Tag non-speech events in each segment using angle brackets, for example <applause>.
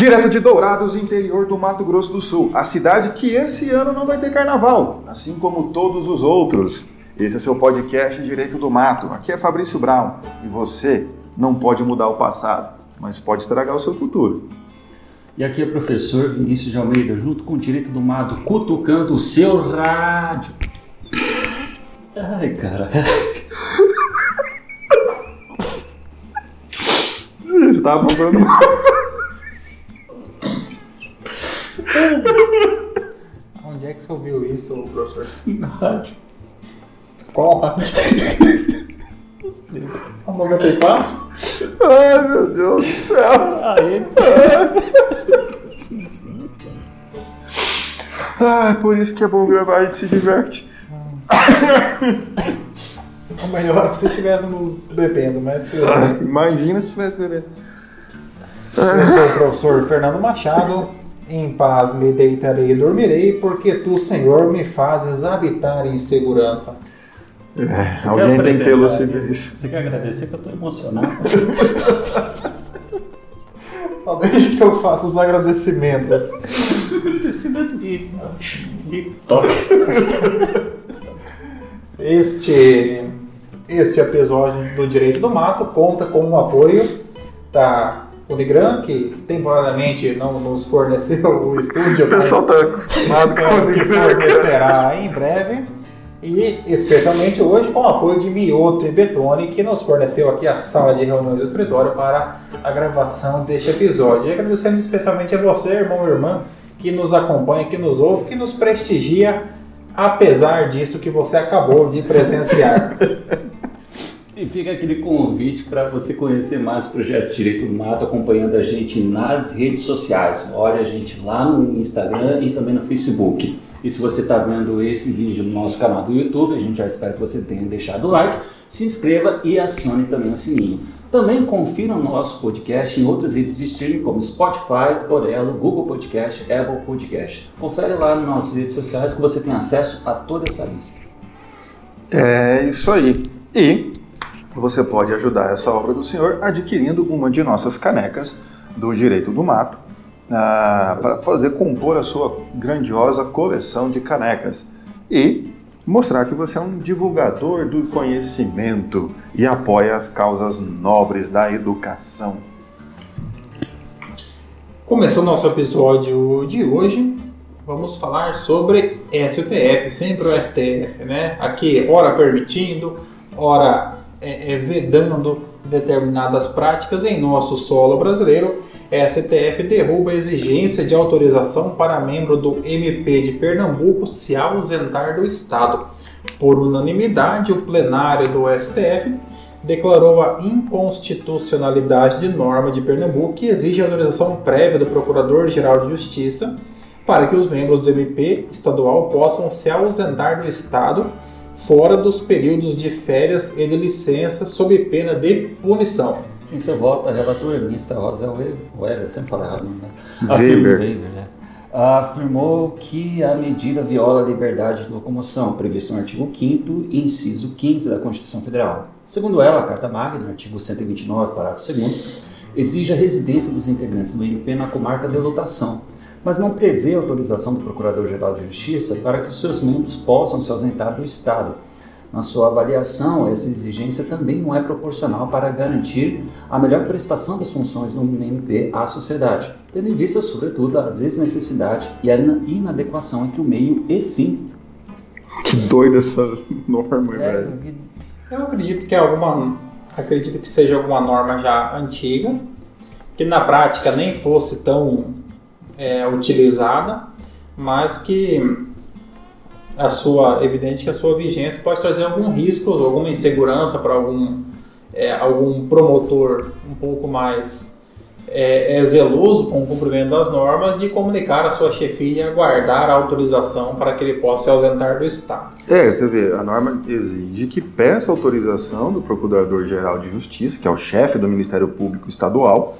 Direto de Dourados, interior do Mato Grosso do Sul, a cidade que esse ano não vai ter carnaval, assim como todos os outros. Esse é seu podcast Direito do Mato. Aqui é Fabrício Brown e você não pode mudar o passado, mas pode estragar o seu futuro. E aqui é o professor Vinícius de Almeida, junto com o Direito do Mato, cutucando o seu rádio. Ai, cara. <laughs> Você estava procurando uma... <laughs> <laughs> Onde é que você ouviu isso, professor? Na rádio. Qual rádio? A 94? Ai, meu Deus do céu. Ai, por isso que é bom gravar e se diverte. Ou melhor, se estivéssemos bebendo, mas tudo Ah, bem. Imagina se tivesse bebendo. Eu sou o professor Fernando Machado. Em paz me deitarei e dormirei, porque tu, Senhor, me fazes habitar em segurança. É, alguém tem que ter lucidez. Você quer agradecer que eu tô emocionado? Só deixa que eu faça os agradecimentos. Agradecimento de, de toque. Este, este episódio do Direito do Mato conta com o apoio da Unigran, que temporariamente não nos forneceu o <laughs> estúdio, O pessoal mas tá acostumado com é, <laughs> que o fornecerá em breve. E especialmente hoje com o apoio de Mioto e Betone, que nos forneceu aqui a sala de reuniões do escritório para a gravação deste episódio. E agradecemos especialmente a você, irmão e irmã, que nos acompanha, que nos ouve, que nos prestigia, apesar disso que você acabou de presenciar. <laughs> E fica aquele convite para você conhecer mais o Projeto Direito do Mato, acompanhando a gente nas redes sociais. Olha a gente lá no Instagram e também no Facebook. E se você está vendo esse vídeo no nosso canal do YouTube, a gente já espera que você tenha deixado o like, se inscreva e acione também o sininho. Também confira o nosso podcast em outras redes de streaming como Spotify, Orelo, Google Podcast, Apple Podcast. Confere lá nas nossas redes sociais que você tem acesso a toda essa lista. É isso aí. E você pode ajudar essa obra do Senhor adquirindo uma de nossas canecas do Direito do Mato ah, para poder compor a sua grandiosa coleção de canecas e mostrar que você é um divulgador do conhecimento e apoia as causas nobres da educação. Começando nosso episódio de hoje, vamos falar sobre STF, sempre o STF, né? Aqui, ora permitindo, ora é, é, vedando determinadas práticas em nosso solo brasileiro. STF derruba a exigência de autorização para membro do MP de Pernambuco se ausentar do Estado. Por unanimidade, o plenário do STF declarou a inconstitucionalidade de norma de Pernambuco que exige autorização prévia do Procurador-Geral de Justiça para que os membros do MP estadual possam se ausentar do Estado fora dos períodos de férias e de licença sob pena de punição. Em seu voto, a relatora ministra Rosa Weber, sempre errado, né? Weber. Weber, né? afirmou que a medida viola a liberdade de locomoção, previsto no artigo 5º, inciso 15 da Constituição Federal. Segundo ela, a Carta Magna, artigo 129, parágrafo 2 exige a residência dos integrantes do MP na comarca de lotação, mas não prevê autorização do Procurador-Geral de Justiça para que os seus membros possam se ausentar do Estado. Na sua avaliação, essa exigência também não é proporcional para garantir a melhor prestação das funções do MP à sociedade, tendo em vista, sobretudo, a desnecessidade e a ina- inadequação entre o meio e fim. Que doida essa norma, É, velho. eu acredito que é alguma, acredito que seja alguma norma já antiga, que na prática nem fosse tão é, utilizada, mas que a sua, evidente que a sua vigência pode trazer algum risco, alguma insegurança para algum, é, algum promotor um pouco mais é, é zeloso com o cumprimento das normas de comunicar à sua chefia e aguardar a autorização para que ele possa se ausentar do Estado. É, você vê, a norma exige que peça autorização do Procurador-Geral de Justiça, que é o chefe do Ministério Público Estadual,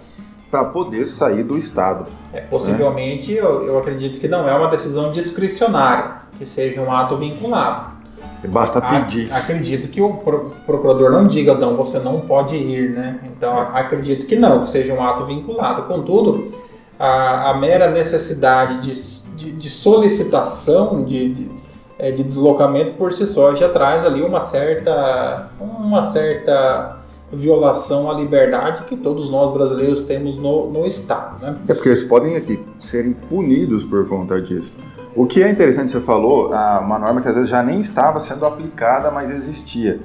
para poder sair do Estado. É, possivelmente, eu, eu acredito que não é uma decisão discricionária, que seja um ato vinculado. Basta pedir. acredito que o pro- procurador não diga, não, você não pode ir, né? Então, a- acredito que não, que seja um ato vinculado. Contudo, a, a mera necessidade de, de, de solicitação de, de, é, de, deslocamento por si só já traz ali uma certa, uma certa violação à liberdade que todos nós brasileiros temos no, no Estado. Né? É porque eles podem aqui serem punidos por conta disso. O que é interessante, você falou, uma norma que às vezes já nem estava sendo aplicada, mas existia.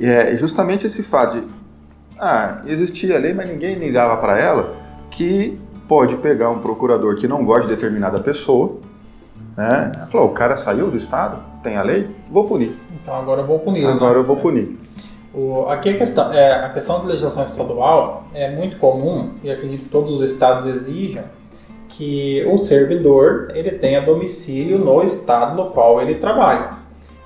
É justamente esse fato de, ah, existia a lei, mas ninguém ligava para ela, que pode pegar um procurador que não gosta de determinada pessoa, né? Falou, o cara saiu do Estado, tem a lei, vou punir. Então agora eu vou punir. Agora né? eu vou punir. O, aqui a questão, é, a questão da legislação estadual é muito comum, e acredito que todos os estados exijam, que o servidor ele tenha domicílio no estado no qual ele trabalha.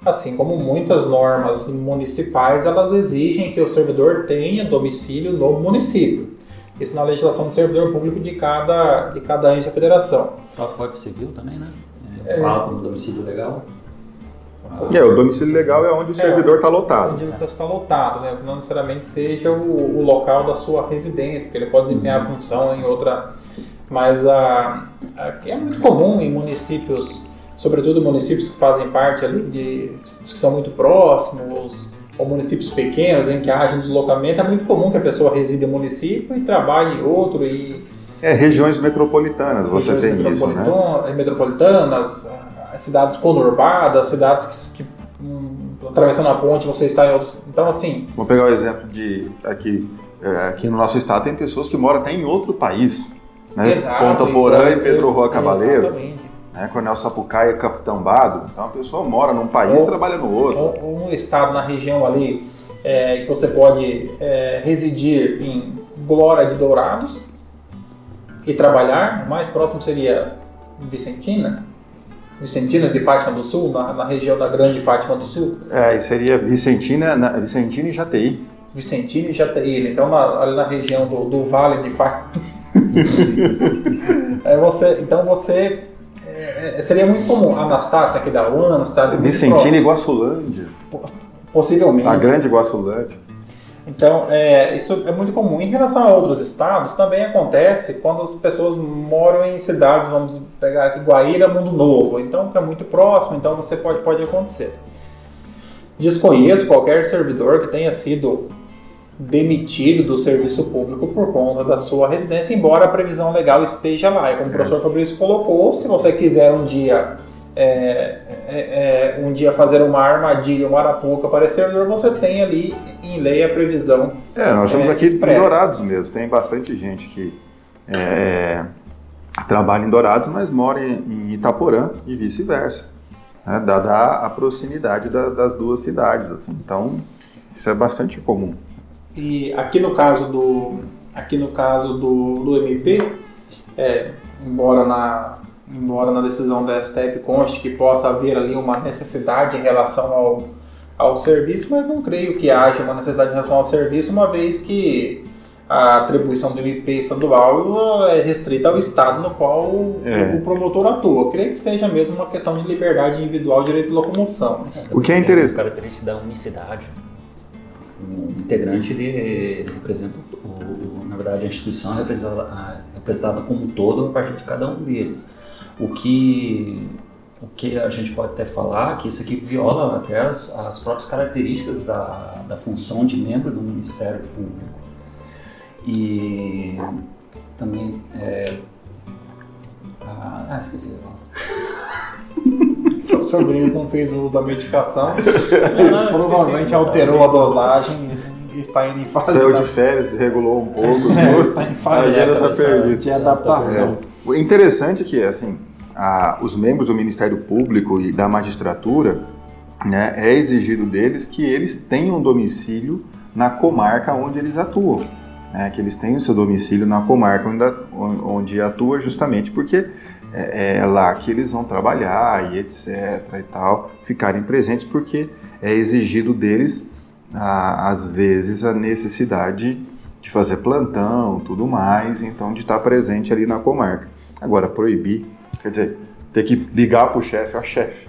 Assim como muitas normas municipais, elas exigem que o servidor tenha domicílio no município. Isso na legislação do servidor público de cada, de cada ente da federação. O Código Civil também, né? É, fala como domicílio legal. É, o domicílio legal é onde o é, servidor está lotado. Onde está lotado, né? Não necessariamente seja o, o, local da sua residência, porque ele pode desempenhar a uhum. função em outra. Mas a, a, é muito comum em municípios, sobretudo municípios que fazem parte ali de. que são muito próximos, ou municípios pequenos em que haja um deslocamento, é muito comum que a pessoa resida em um município e trabalhe em outro e é, regiões metropolitanas, você tem isso, né? Metropolitanas, cidades conurbadas, cidades que, que um, atravessando a ponte você está em outros. Então, assim. Vou pegar o exemplo de aqui, é, aqui no nosso estado tem pessoas que moram até em outro país, né? Exato, Ponta Porã e Pedro Rua Cavaleiro. Né, Coronel Sapucaia e Capitão Bado. Então a pessoa mora num país e trabalha no outro. Ou, ou no estado, na região ali, é, que você pode é, residir em Glória de Dourados e trabalhar. O mais próximo seria Vicentina, Vicentina de Fátima do Sul, na, na, região da Grande Fátima do Sul? É, seria Vicentina, na, Vicentina e Jataí. Vicentina e Jataí, então na, ali na região do, do Vale de Fátima. <laughs> é você, então você é, é, seria muito comum. Anastácia aqui da UAN, cidade Vicentina e Guaçulândia. Possivelmente. A grande Guaçulândia. Então, é, isso é muito comum. Em relação a outros estados, também acontece quando as pessoas moram em cidades, vamos pegar aqui Guaíra, Mundo Novo, então que é muito próximo, então você pode, pode acontecer. Desconheço qualquer servidor que tenha sido demitido do serviço público por conta da sua residência, embora a previsão legal esteja lá. E como o professor Fabrício colocou, se você quiser um dia é, é, é, um dia fazer uma armadilha, uma arapuca para servidor, você tem ali em lei a previsão. É, nós estamos é, aqui expressa. em Dourados mesmo. Tem bastante gente que é, trabalha em Dourados, mas mora em Itaporã e vice-versa. Né, dada a proximidade da, das duas cidades. Assim. Então, isso é bastante comum. E aqui no caso do, aqui no caso do, do MP, é, embora na, embora na decisão da STF conste que possa haver ali uma necessidade em relação ao, ao serviço, mas não creio que haja uma necessidade em relação ao serviço, uma vez que a atribuição do MP estadual é restrita ao estado no qual é. o promotor atua. creio que seja mesmo uma questão de liberdade individual, direito de locomoção. É, o que é interessante. característica da unicidade. O integrante ele representa, o, na verdade, a instituição é representada, representada como um todo a partir de cada um deles. O que, o que a gente pode até falar que isso aqui viola até as, as próprias características da, da função de membro do Ministério Público. E também. É, ah, esqueci. <laughs> o sobrinho não fez uso da medicação, não, provavelmente alterou a dosagem está indo em fase. Saiu de férias, desregulou um pouco. <laughs> É, está em fase a agenda está perdida. De adaptação. É. O interessante é que, assim, a, os membros do Ministério Público e da magistratura, né, é exigido deles que eles tenham domicílio na comarca onde eles atuam. Né, que eles tenham seu domicílio na comarca onde, onde atua, justamente porque é, é, lá que eles vão trabalhar e etc. e tal, ficarem presentes, porque é exigido deles, a, às vezes, a necessidade de fazer plantão, tudo mais, então de estar presente ali na comarca. Agora, proibir, quer dizer, ter que ligar para o chefe, ó chefe,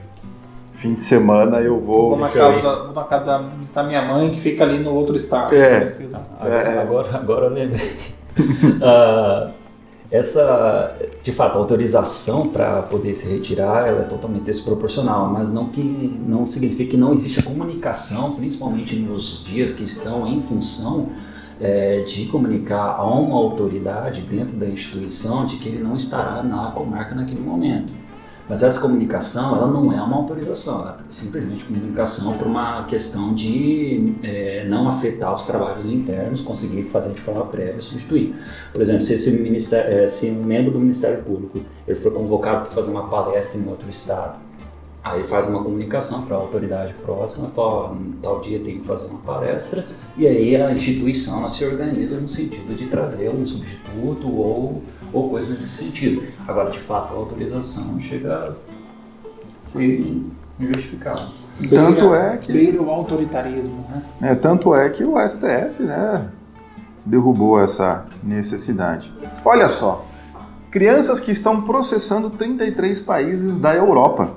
fim de semana eu vou... Vou na casa, da, vou na casa da, da, minha mãe que fica ali no outro estado. É. Agora, é. agora, agora eu lembrei. uh, <laughs> essa, de fato, a autorização para poder se retirar é totalmente desproporcional, mas não que não significa que não existe comunicação, principalmente nos dias que estão em função é, de comunicar a uma autoridade dentro da instituição de que ele não estará na comarca naquele momento. Mas essa comunicação, ela não é uma autorização, ela é simplesmente comunicação por uma questão de é, não afetar os trabalhos internos, conseguir fazer de forma prévia e substituir. Por exemplo, se esse é, se um membro do Ministério Público ele foi convocado para fazer uma palestra em outro estado, aí faz uma comunicação para a autoridade próxima, fala, tal dia tem que fazer uma palestra, e aí a instituição se organiza no sentido de trazer um substituto ou ou coisas nesse sentido. Agora, de fato, a autorização chega a ser injustificável. Tanto é que. Beira o autoritarismo, né? É, tanto é que o STF, né, derrubou essa necessidade. Olha só, crianças que estão processando 33 países da Europa.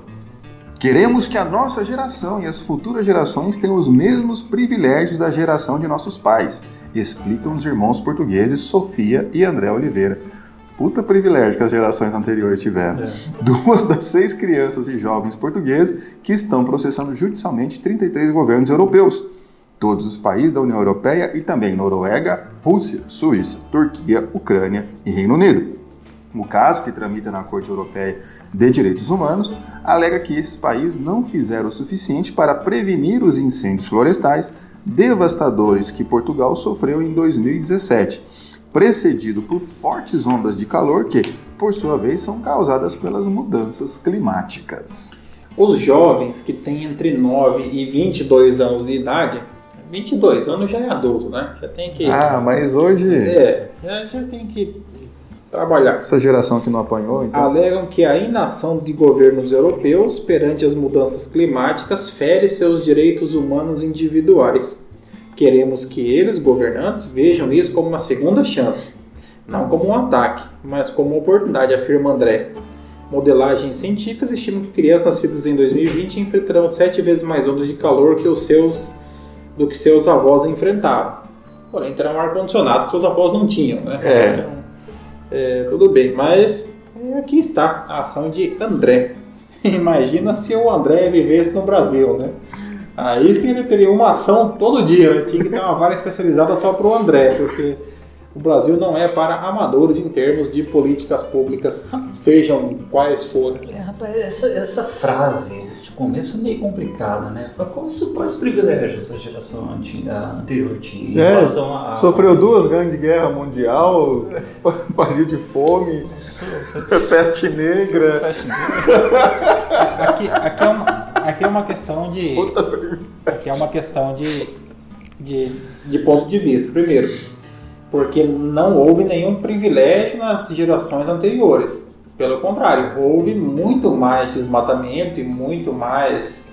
Queremos que a nossa geração e as futuras gerações tenham os mesmos privilégios da geração de nossos pais, explicam os irmãos portugueses Sofia e André Oliveira puta privilégio que as gerações anteriores tiveram. É. Duas das seis crianças e jovens portugueses que estão processando judicialmente 33 governos europeus. Todos os países da União Europeia e também Noruega, Rússia, Suíça, Turquia, Ucrânia e Reino Unido. O caso, que tramita na Corte Europeia de Direitos Humanos, alega que esses países não fizeram o suficiente para prevenir os incêndios florestais devastadores que Portugal sofreu em 2017 precedido por fortes ondas de calor que, por sua vez, são causadas pelas mudanças climáticas. Os jovens que têm entre 9 e 22 anos de idade, 22 anos já é adulto, né? Já tem que. Ah, mas hoje. É, já, já tem que trabalhar. Essa geração que não apanhou, então. Alegam que a inação de governos europeus perante as mudanças climáticas fere seus direitos humanos individuais Queremos que eles, governantes, vejam isso como uma segunda chance, não como um ataque, mas como uma oportunidade, afirma André. Modelagens científicas estimam que crianças nascidas em 2020 enfrentarão sete vezes mais ondas de calor que os seus, do que seus avós enfrentaram. Porém, terão um ar-condicionado que seus avós não tinham, né? É. Então, é, tudo bem, mas aqui está a ação de André. <laughs> Imagina se o André vivesse no Brasil, né? Aí sim ele teria uma ação todo dia, né? Tinha que ter uma vara especializada só para o André, porque o Brasil não é para amadores em termos de políticas públicas, sejam quais forem. É, rapaz, essa, essa frase de começo é meio complicada, né? Quais, quais privilégios a geração antiga, anterior tinha em é, relação a. Sofreu duas grandes guerras mundial, <laughs> pariu de fome, <laughs> peste negra. Peste negra. Aqui, aqui é uma aqui é uma questão de. Aqui é uma questão de, de, de ponto de vista. Primeiro, porque não houve nenhum privilégio nas gerações anteriores. Pelo contrário, houve muito mais desmatamento e muito mais.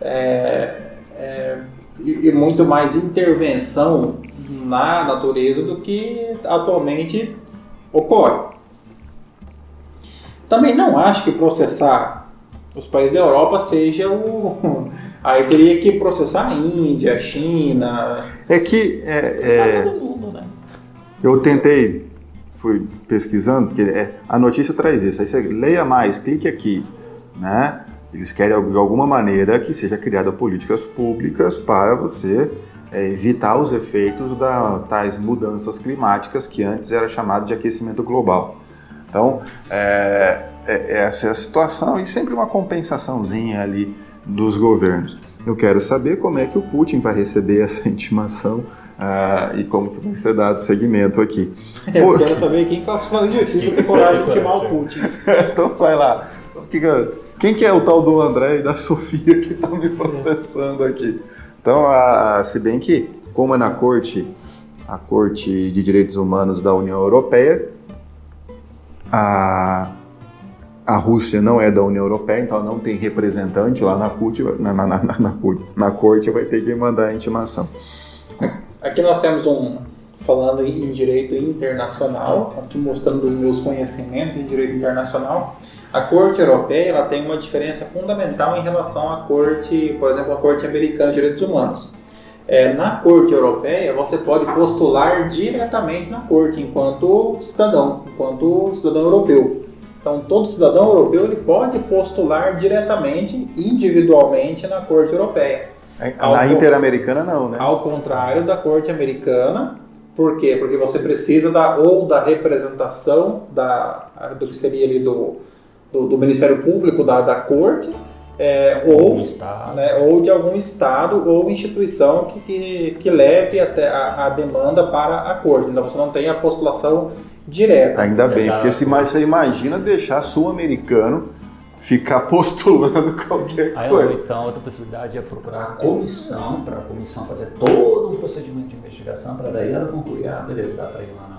É, é, e, e muito mais intervenção na natureza do que atualmente ocorre. Também não acho que processar os países da Europa seja o. <laughs> Aí teria que processar a Índia, a China. É que. É, é... Eu tentei, fui pesquisando, porque é, a notícia traz isso. Aí você leia mais, clique aqui. Né? Eles querem, de alguma maneira, que seja criada políticas públicas para você é, evitar os efeitos das tais mudanças climáticas que antes era chamado de aquecimento global. Então, é, é, essa é a situação e sempre uma compensaçãozinha ali dos governos. Eu quero saber como é que o Putin vai receber essa <laughs> intimação uh, e como que vai ser dado seguimento aqui. <laughs> Eu Por... quero saber quem que é o oficial de justiça tem coragem de intimar o Putin. <laughs> então vai lá. Quem que é o tal do André e da Sofia que estão me processando aqui? Então, a, se bem que, como é na corte, a Corte de Direitos Humanos da União Europeia, a a Rússia não é da União Europeia, então não tem representante lá na, CUT, na, na, na, na, CUT, na corte, vai ter que mandar a intimação. Aqui nós temos um, falando em direito internacional, aqui mostrando os meus conhecimentos em direito internacional. A Corte Europeia ela tem uma diferença fundamental em relação à Corte, por exemplo, a Corte Americana de Direitos Humanos. É, na Corte Europeia, você pode postular diretamente na Corte, enquanto cidadão, enquanto cidadão europeu. Então, todo cidadão europeu ele pode postular diretamente, individualmente, na Corte Europeia. Na Interamericana, não, né? Ao contrário da Corte Americana, por quê? Porque você precisa da, ou da representação da, do que seria ali do, do, do Ministério Público da, da Corte, é, ou, né, ou de algum estado ou instituição que, que, que leve até a, a, demanda para a corte. Então você não tem a postulação direta. Ainda bem, porque se você imagina deixar sul-americano ficar <laughs> postulando qualquer Aí, coisa. Então, outra possibilidade é procurar a comissão, para a comissão fazer todo um procedimento de investigação, para daí ela concluir, ah, beleza, dá para ir lá na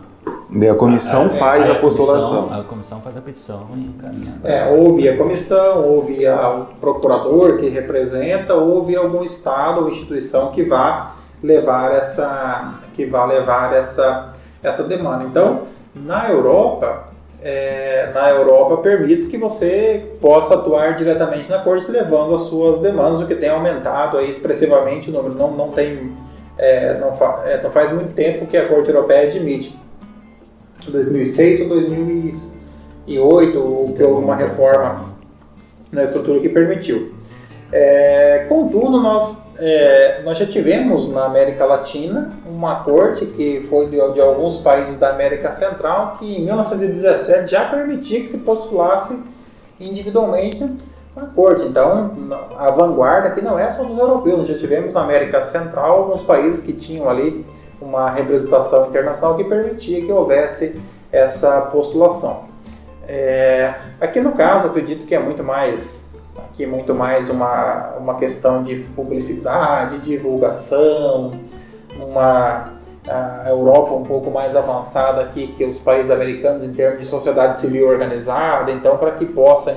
a comissão a, faz a, a, postulação. Comissão, a comissão faz a petição e encaminha. É, ou via comissão, ou via o procurador que representa, ou via algum estado ou instituição que vá levar essa, que vá levar essa, essa demanda. Então, na Europa, é, na Europa permite que você possa atuar diretamente na corte levando as suas demandas, o que tem aumentado aí expressivamente o número. Não, não tem, é, não, fa, é, não faz muito tempo que a corte europeia admite 2006 ou 2008, ou que houve uma reforma na estrutura que permitiu. É, contudo, nós, é, nós já tivemos na América Latina uma corte que foi de, de, alguns países da América Central que em 1917 já permitia que se postulasse individualmente a corte. Então, a vanguarda aqui não é só dos europeus, já tivemos na América Central alguns países que tinham ali uma representação internacional que permitia que houvesse essa postulação. É, aqui no caso, acredito que é muito mais aqui muito mais uma, uma questão de publicidade, divulgação, uma a Europa um pouco mais avançada aqui que os países americanos em termos de sociedade civil organizada, então para que possa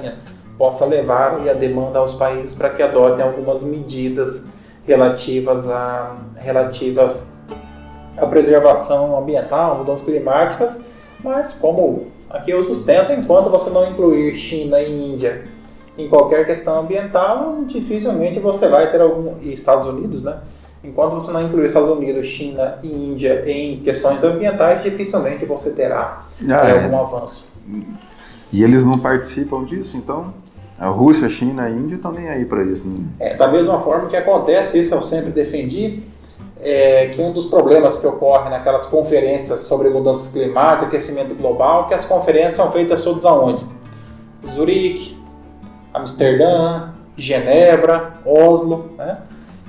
possa levar a demanda aos países para que adotem algumas medidas relativas a relativas a preservação ambiental, mudanças climáticas, mas como aqui eu sustento, enquanto você não incluir China e Índia em qualquer questão ambiental, dificilmente você vai ter algum. e Estados Unidos, né? Enquanto você não incluir Estados Unidos, China e Índia em questões ambientais, dificilmente você terá ah, é. algum avanço. E eles não participam disso, então? A Rússia, China e Índia estão nem aí para isso. Né? É, da mesma forma que acontece, isso eu sempre defendi, é, que um dos problemas que ocorre naquelas conferências sobre mudanças climáticas, aquecimento global, que as conferências são feitas todas aonde? Zurique, Amsterdã, Genebra, Oslo. Né?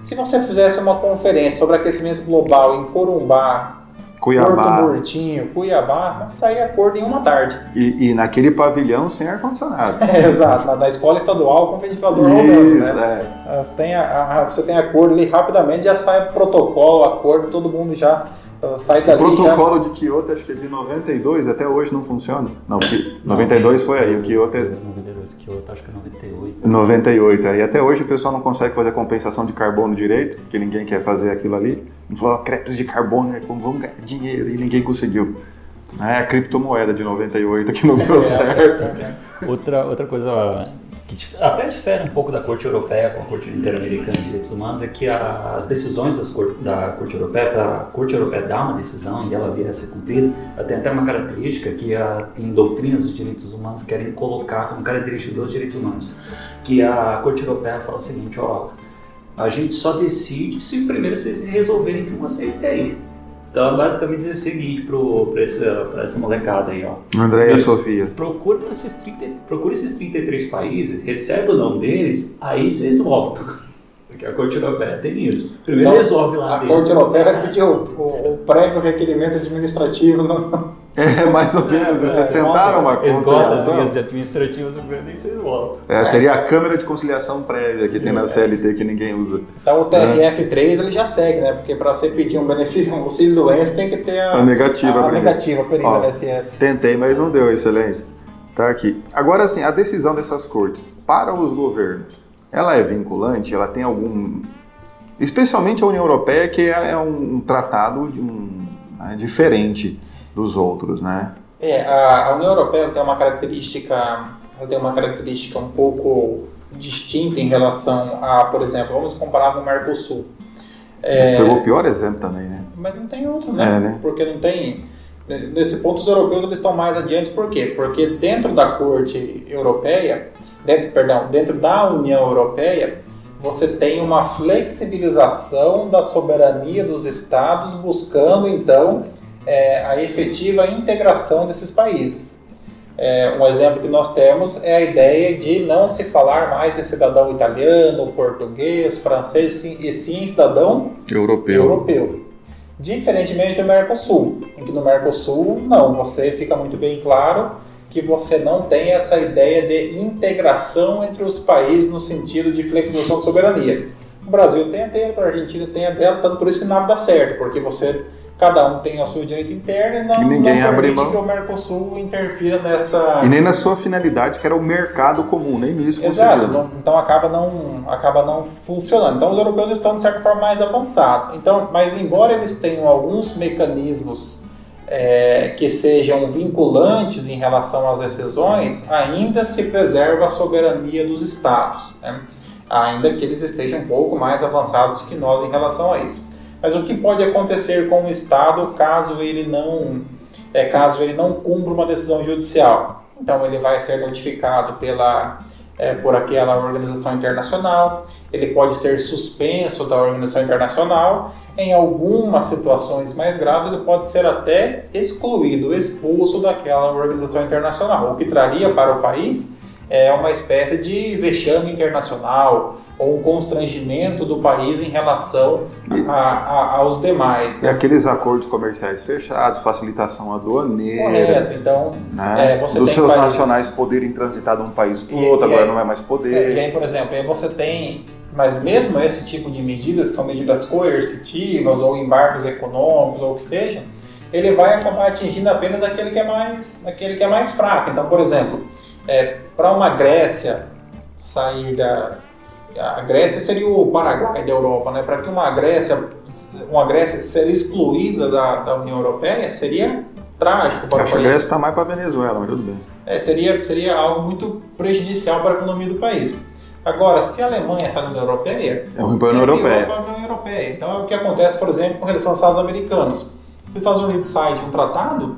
Se você fizesse uma conferência sobre aquecimento global em Corumbá, Cuiabá. Porto Murtinho, Cuiabá, sair acordo em uma tarde. E, e naquele pavilhão sem ar-condicionado. É, <laughs> exato, na, na, escola estadual com ventilador Isso, rodando. Né? É. Tem a, a, você tem acordo ali rapidamente, já sai protocolo, acordo, todo mundo já uh, sai dali. O protocolo já... de Kyoto, acho que é de 92, até hoje não funciona. Não, 92 foi aí, o Kyoto é. 92, Kyoto acho que é 98. 98, aí até hoje o pessoal não consegue fazer compensação de carbono direito, porque ninguém quer fazer aquilo ali falou, créditos de carbono, é como vamos ganhar dinheiro, e ninguém conseguiu. É a criptomoeda de 98 que não deu <laughs> certo. outra, outra coisa que até difere um pouco da Corte Europeia com a Corte Interamericana de Direitos Humanos é que as decisões cor, da Corte Europeia, para a Corte Europeia dar uma decisão e ela vier a ser cumprida, ela tem até uma característica que a, tem doutrinas dos direitos humanos que querem colocar como característica dos direitos humanos, que a Corte Europeia fala o seguinte, ó, a gente só decide se primeiro vocês resolverem entre vocês e aí. Então, basicamente dizer o seguinte para essa, essa molecada aí, ó. André e a Sofia. Procure esses, 30, procure esses 33 países, recebe o nome deles, aí vocês voltam. <laughs> Porque a Corte Europeia tem isso. Primeiro então, resolve lá A dentro. Corte Europeia vai pedir o, o, o prévio requerimento administrativo no, é, <laughs> mais ou menos. É, vocês é, tentaram uma conciliação? Esgota as administrativas, nem vocês voltam. É, seria a câmera de conciliação prévia que tem na CLT que ninguém usa. Então o TRF3 ele já segue, né? Porque para você pedir um benefício, um auxílio doença, tem que ter a, a negativa. A, a negativa para INSS. Tentei, mas não deu, excelência. Tá aqui. Agora, assim, a decisão dessas cortes para os governos, ela é vinculante? Ela tem algum... Especialmente a União Europeia, que é, é um tratado de um, é diferente dos outros, né? É, a, União Europeia tem uma característica, tem uma característica um pouco distinta em relação a, por exemplo, vamos comparar com o Mercosul. É... Você pegou o pior exemplo também, né? Mas não tem outro, né? É, né? Porque não tem. Nesse ponto, os europeus eles estão mais adiante, por quê? Porque dentro da corte europeia, dentro, perdão, dentro da União Europeia, você tem uma flexibilização da soberania dos estados, buscando então é, a efetiva integração desses países. É, um exemplo que nós temos é a ideia de não se falar mais em cidadão italiano, português, francês e sim cidadão europeu. europeu. Diferentemente do Mercosul, em que no Mercosul, não, você fica muito bem claro que você não tem essa ideia de integração entre os países no sentido de flexibilização de soberania. O Brasil tem a dela, a Argentina tem a dela, tanto por isso que nada dá certo, porque você cada um tem o seu direito interno e não, e ninguém não abre mão. que o Mercosul interfira nessa... E nem na sua finalidade, que era o mercado comum, nem nisso Exato, não, então acaba não, acaba não funcionando. Então os europeus estão, de certa forma, mais avançados. Então, mas embora eles tenham alguns mecanismos é, que sejam vinculantes em relação às decisões, ainda se preserva a soberania dos estados, né? ainda que eles estejam um pouco mais avançados que nós em relação a isso. Mas o que pode acontecer com o Estado caso ele não, é, caso ele não cumpra uma decisão judicial? Então ele vai ser notificado pela, é, por aquela organização internacional, ele pode ser suspenso da organização internacional, em algumas situações mais graves ele pode ser até excluído, expulso daquela organização internacional, o que traria para o país é uma espécie de vexame internacional, ou um constrangimento do país em relação a, a, aos demais. Né? E aqueles acordos comerciais fechados, facilitação aduaneira. Correto, então né? é, você dos seus países... nacionais poderem transitar de um país para o outro, agora aí, não é mais poder. É, e aí, por exemplo, aí você tem, mas mesmo esse tipo de medidas, são medidas coercitivas ou embargos econômicos ou o que seja, ele vai acabar atingindo apenas aquele que é mais, aquele que é mais fraco. Então, por exemplo, é, para uma Grécia sair da a Grécia seria o Paraguai da Europa, né? Para que uma Grécia, uma Grécia ser excluída da, da União Europeia seria trágico para Acho o país. a Grécia está mais para a Venezuela, mas tudo bem. É, seria, seria algo muito prejudicial para a economia do país. Agora, se a Alemanha sai da União Europeia, é ruim para a União Europeia. Para a União Europeia. Então é o que acontece, por exemplo, com relação aos Estados americanos. Se os Estados Unidos saem de um tratado,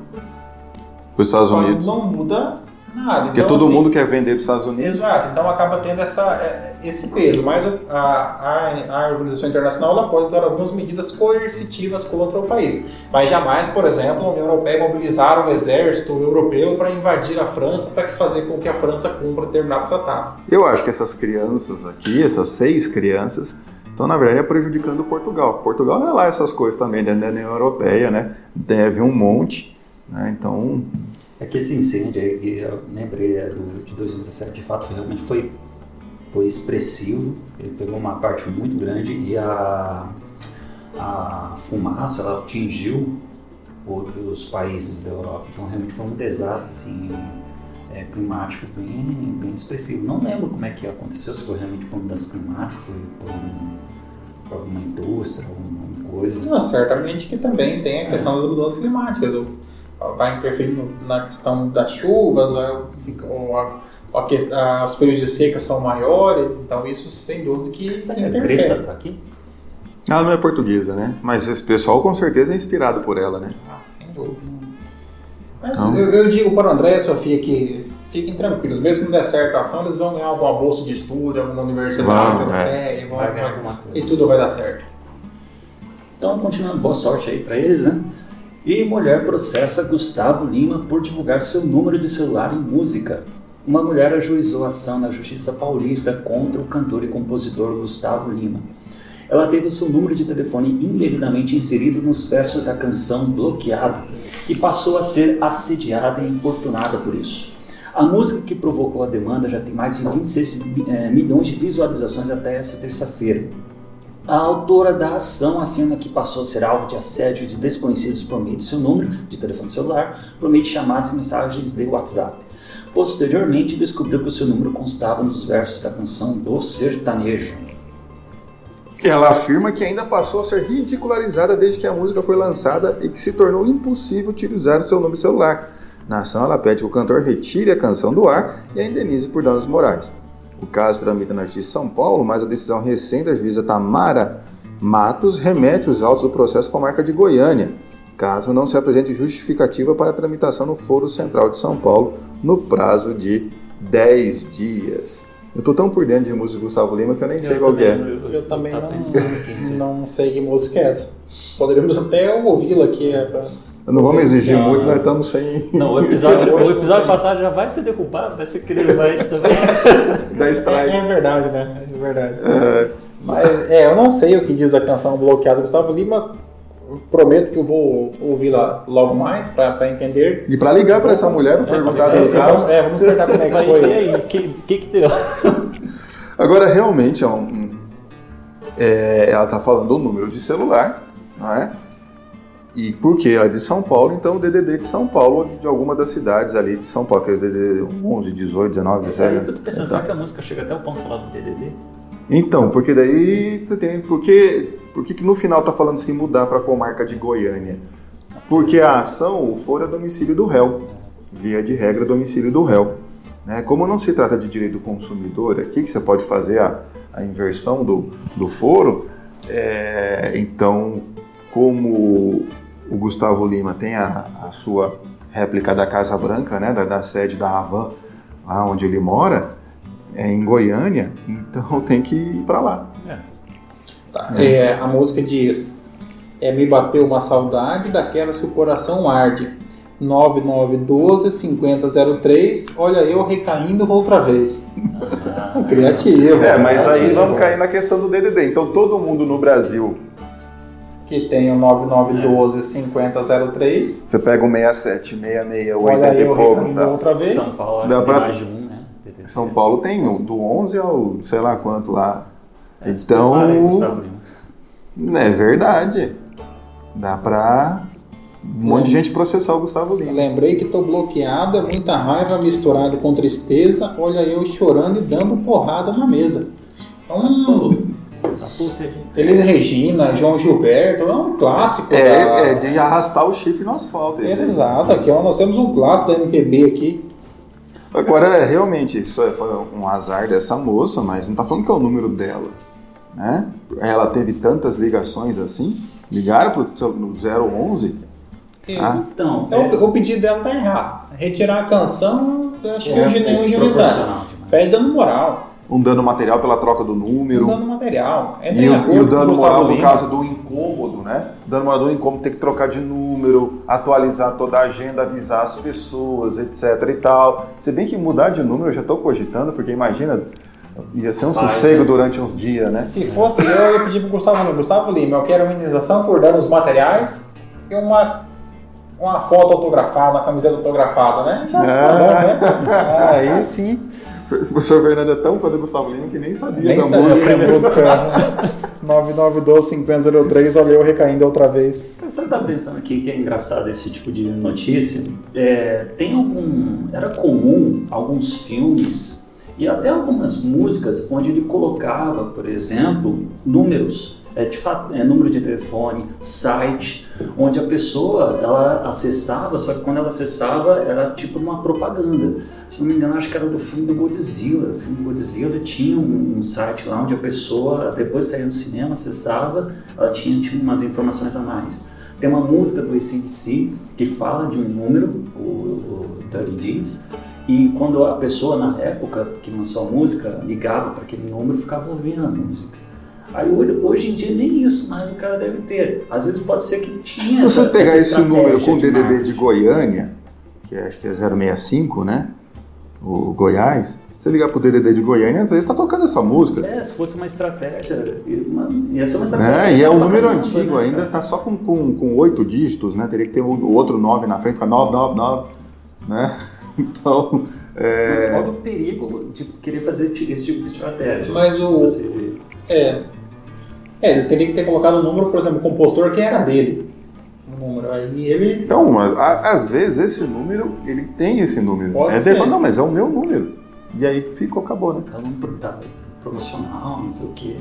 os Estados Unidos não muda Nada. Porque então, todo assim, mundo quer vender para os Estados Unidos. Exato, então acaba tendo essa, é, esse peso. Mas a, a, a organização internacional ela pode tomar algumas medidas coercitivas contra o país. Mas jamais, por exemplo, a União Europeia mobilizar um exército europeu para invadir a França para fazer com que a França cumpra determinado tratado. Eu acho que essas crianças aqui, essas seis crianças, estão, na verdade, prejudicando Portugal. Portugal não é lá essas coisas também, dentro da União Europeia, né? Deve um monte. Né? Então, é que esse incêndio aí, que eu lembrei é do, de 2017, de fato realmente foi, foi expressivo. Ele pegou uma parte muito grande e a, a fumaça ela atingiu outros países da Europa. Então realmente foi um desastre assim, é, climático bem, bem expressivo. Não lembro como é que aconteceu, se foi realmente por mudança climática, foi por, um, por alguma indústria, alguma coisa. Não, certamente que também tem a questão é. das mudanças climáticas vai interferir na questão das chuvas, ou, a, ou a, os períodos de seca são maiores, então isso sem dúvida que Será que a Greta está aqui? Ela não é portuguesa, né? Mas esse pessoal com certeza é inspirado por ela, né? Ah, sem dúvida. Mas então... eu, eu, digo para o André e a Sofia que fiquem tranquilos, mesmo que não der certo a ação, eles vão ganhar alguma bolsa de estudo, alguma universidade, vão, é. e, vão, vai vai, e tudo vai dar certo. Então, continuando, boa sorte aí para eles, né? E mulher processa Gustavo Lima por divulgar seu número de celular em música. Uma mulher ajuizou ação na Justiça Paulista contra o cantor e compositor Gustavo Lima. Ela teve seu número de telefone indevidamente inserido nos versos da canção Bloqueado e passou a ser assediada e importunada por isso. A música que provocou a demanda já tem mais de 26 é, milhões de visualizações até essa terça-feira. A autora da ação afirma que passou a ser alvo de assédio de desconhecidos por meio de seu número de telefone celular, por meio de chamadas e mensagens de WhatsApp. Posteriormente, descobriu que o seu número constava nos versos da canção do sertanejo. Ela afirma que ainda passou a ser ridicularizada desde que a música foi lançada e que se tornou impossível utilizar o seu número celular. Na ação, ela pede que o cantor retire a canção do ar e a indenize por danos morais. O caso tramita na Justiça de São Paulo, mas a decisão recente da juíza Tamara Matos remete os autos do processo com a marca de Goiânia, caso não se apresente justificativa para a tramitação no Foro Central de São Paulo no prazo de 10 dias. Eu tô tão por dentro de música do Gustavo Lima que eu nem sei qual é. Eu também não, não sei que música é essa. Poderíamos até ouvi-la aqui. É pra... Não vamos exigir muito, nós estamos sem. Não, o episódio, <laughs> o episódio passado já vai ser decupado, vai ser querido mais também. <laughs> da strike. É, é, verdade, né? É verdade. É, mas é, eu não sei o que diz a canção Bloqueado do Gustavo Lima. Prometo que eu vou ouvir lá logo mais para entender. E para ligar para essa mulher para é, perguntar do caso. É, vamos perguntar como é que foi. E aí, o que, que, que deu? <laughs> Agora, realmente, é um, é, ela está falando o número de celular, não é? E porque ela é de São Paulo, então o DDD de São Paulo, de alguma das cidades ali de São Paulo, que é o DDD 11, 18, 19, 17. Eu tô pensando, será que a música chega até o ponto de falar do DDD? Então, porque daí tem. Porque, porque que no final tá falando assim mudar para a comarca de Goiânia? Porque a ação, o foro é domicílio do réu. Via de regra, domicílio do réu. Né? Como não se trata de direito do consumidor, aqui que você pode fazer a, a inversão do, do foro, é, então, como o Gustavo Lima tem a, a sua réplica da Casa Branca, né, da, da sede da Havan, lá onde ele mora, é em Goiânia, <laughs> então tem que ir para lá. É. Tá. É, a música diz: é, Me bateu uma saudade daquelas que o coração arde. 9912 5003, olha eu recaindo outra vez. Ah, <laughs> Criativo. É, mas criativo. aí vamos cair na questão do DDD. Então todo mundo no Brasil que tem o 9912 5003. Você pega o 67, 66, 80 e pouco. Tá? outra vez. São Paulo Dá pra... mais de um, né? São Paulo tem do 11 ao sei lá quanto lá. É, então, é verdade. Dá pra um monte de gente processar o Gustavo Lima. Lembrei que tô bloqueado, é muita raiva misturada com tristeza. Olha eu chorando e dando porrada na mesa. Então, Elis Regina, João Gilberto, é um clássico. É, da... é de arrastar o chifre no asfalto. Exato, aqui ó, nós temos um clássico da MPB aqui. Agora, é, realmente, isso é, foi um azar dessa moça, mas não está falando que é o número dela. Né? Ela teve tantas ligações assim. Ligaram para o 011. Ah. Então, então é... o pedido dela tá errado. Retirar a canção, eu acho que é, hoje nenhum é Pede dando moral um dano material pela troca do número. Um dano material. É e, o, e o dano moral no caso do incômodo, né? O dano moral do incômodo tem que trocar de número, atualizar toda a agenda, avisar as pessoas, etc e tal. Se bem que mudar de número eu já estou cogitando, porque imagina, ia ser um sossego né? durante uns dias, né? Se fosse eu, eu ia pedir pro Gustavo Lima, Gustavo Lima, eu quero uma indenização por danos materiais e uma uma foto autografada, uma camiseta autografada, né? Já, tá bom, né? <laughs> Aí sim. O professor Fernando é tão fã do Gustavo Lima que nem sabia nem da sabia música. a música <laughs> 9912-5003, olha eu recaindo outra vez. Você está pensando aqui que é engraçado esse tipo de notícia? É, tem algum. Era comum alguns filmes e até algumas músicas onde ele colocava, por exemplo, números é, de fato, é, número de telefone, site, onde a pessoa ela acessava, só que quando ela acessava era tipo uma propaganda. Se não me engano, acho que era do filme do Godzilla. O filme do Godzilla tinha um, um site lá onde a pessoa, depois de sair do cinema, acessava, ela tinha, tinha umas informações a mais. Tem uma música do ACDC que fala de um número, o, o 30 Dias, e quando a pessoa, na época que lançou a música, ligava para aquele número, ficava ouvindo a música. Aí hoje em dia nem isso mais o cara deve ter. Às vezes pode ser que tinha. Se você pegar esse número com o DDD de Goiânia, que é, acho que é 065, né? O Goiás, você ligar pro DDD de Goiânia, às vezes tá tocando essa música. É, se fosse uma estratégia, uma, ia ser uma estratégia. É, e é um número antigo, né, ainda tá só com, com, com 8 dígitos, né? Teria que ter o outro 9 na frente, fica 999, né? <laughs> Então. É... Mas qual o perigo de querer fazer esse tipo de estratégia? Mas o. Você... É, é, ele teria que ter colocado o número, por exemplo, o compostor que era dele. O número. Aí ele. Então, às vezes esse número, ele tem esse número. Pode é ser. Fala, não, mas é o meu número. E aí ficou, acabou, né? É um número promocional, não sei o quê.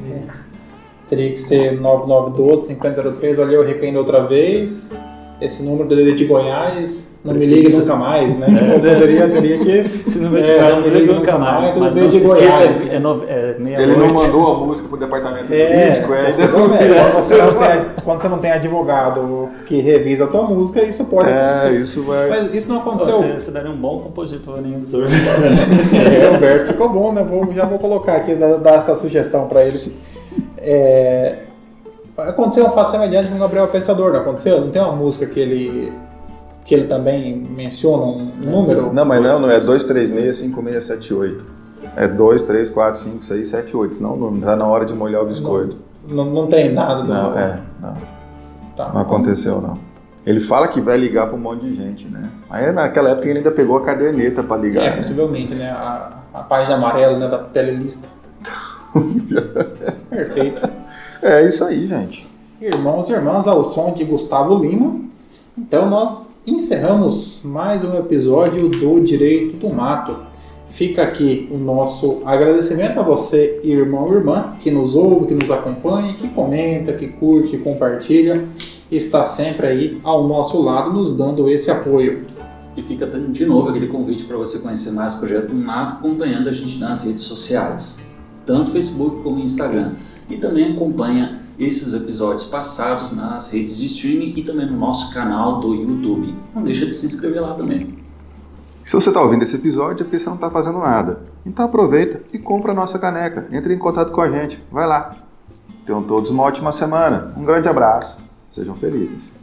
Teria que ser 9912 5003, olha eu arrependo outra vez. Esse número de, de Goiás, não me ligue nunca mais, né? <laughs> Tipo, poderia, teria que. Se não me é, não me ligue nunca mais, mas não de se Goiás. esqueça, é, no, é Ele não mandou a música pro departamento é, jurídico, é. Você não, é, <laughs> quando, você não tem, quando você não tem advogado que revisa a tua música, isso pode é, acontecer. isso vai. Mas isso não aconteceu. Você, você daria um bom compositor, dos <laughs> É, o verso ficou bom, né? Vou, já vou colocar aqui, dar, dar essa sugestão para ele. É, Aconteceu um fato semelhante com o Gabriel Pensador, não aconteceu? Não tem uma música que ele que ele também menciona um número? Não, mas não, não é 2365678. É 2, 3, 4, 5, 6, 7, 8. Senão não está na hora de molhar o biscoito. Não, não, não tem nada. Do... Não, é, não. Tá, não aconteceu, não. Ele fala que vai ligar para um monte de gente, né? Aí naquela época ele ainda pegou a caderneta para ligar. É, né? possivelmente, né? A, a página amarela né, da telelista. <laughs> Perfeito. É isso aí, gente. Irmãos e irmãs, ao som de Gustavo Lima. Então nós encerramos mais um episódio do Direito do Mato. Fica aqui o nosso agradecimento a você, irmão e irmã, que nos ouve, que nos acompanha, que comenta, que curte, compartilha, está sempre aí ao nosso lado, nos dando esse apoio. E fica de novo aquele convite para você conhecer mais o Projeto do Mato, acompanhando a gente nas redes sociais tanto Facebook como Instagram. E também acompanha esses episódios passados nas redes de streaming e também no nosso canal do YouTube. Não deixa de se inscrever lá também. Se você está ouvindo esse episódio é porque você não está fazendo nada. Então aproveita e compra a nossa caneca. Entre em contato com a gente. Vai lá. Tenham todos uma ótima semana. Um grande abraço. Sejam felizes.